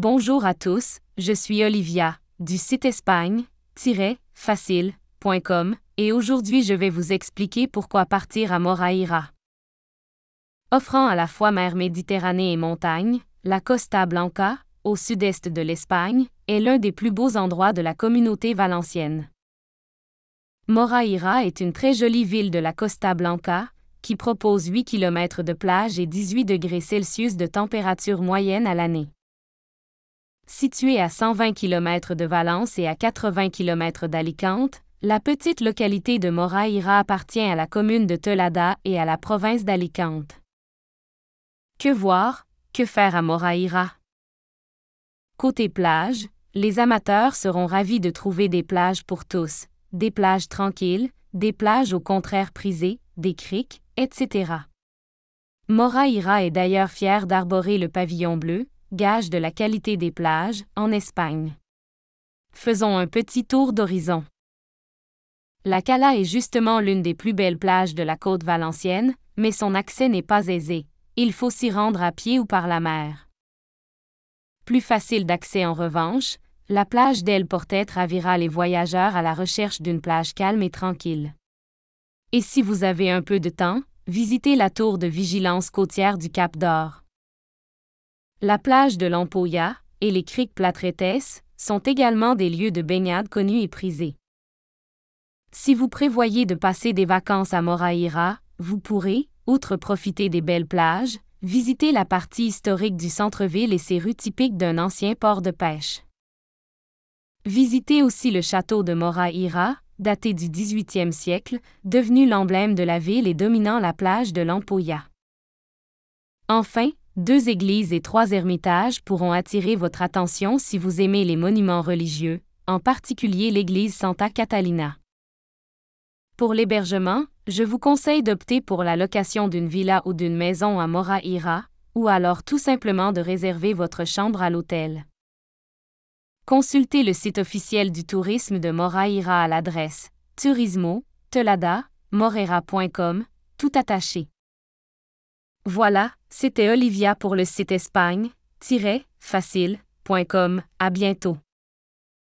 Bonjour à tous, je suis Olivia, du site espagne-facile.com, et aujourd'hui je vais vous expliquer pourquoi partir à Moraïra. Offrant à la fois mer Méditerranée et montagne, la Costa Blanca, au sud-est de l'Espagne, est l'un des plus beaux endroits de la communauté valencienne. Moraïra est une très jolie ville de la Costa Blanca, qui propose 8 km de plage et 18 degrés Celsius de température moyenne à l'année. Située à 120 km de Valence et à 80 km d'Alicante, la petite localité de Moraïra appartient à la commune de Telada et à la province d'Alicante. Que voir, que faire à Moraïra? Côté plage, les amateurs seront ravis de trouver des plages pour tous, des plages tranquilles, des plages au contraire prisées, des criques, etc. Moraïra est d'ailleurs fier d'arborer le pavillon bleu, gage de la qualité des plages, en Espagne. Faisons un petit tour d'horizon. La Cala est justement l'une des plus belles plages de la côte valencienne, mais son accès n'est pas aisé. Il faut s'y rendre à pied ou par la mer. Plus facile d'accès en revanche, la plage d'El Portet ravira les voyageurs à la recherche d'une plage calme et tranquille. Et si vous avez un peu de temps, visitez la tour de vigilance côtière du Cap d'Or. La plage de l'Ampolla et les criques Platretes sont également des lieux de baignade connus et prisés. Si vous prévoyez de passer des vacances à Moraïra, vous pourrez, outre profiter des belles plages, visiter la partie historique du centre-ville et ses rues typiques d'un ancien port de pêche. Visitez aussi le château de Moraïra, daté du 18e siècle, devenu l'emblème de la ville et dominant la plage de l'Ampolla. Enfin, deux églises et trois ermitages pourront attirer votre attention si vous aimez les monuments religieux, en particulier l'église Santa Catalina. Pour l'hébergement, je vous conseille d'opter pour la location d'une villa ou d'une maison à Moraïra, ou alors tout simplement de réserver votre chambre à l'hôtel. Consultez le site officiel du tourisme de Moraïra à l'adresse turismo, tout attaché. Voilà, c'était Olivia pour le site espagne-facile.com. À bientôt.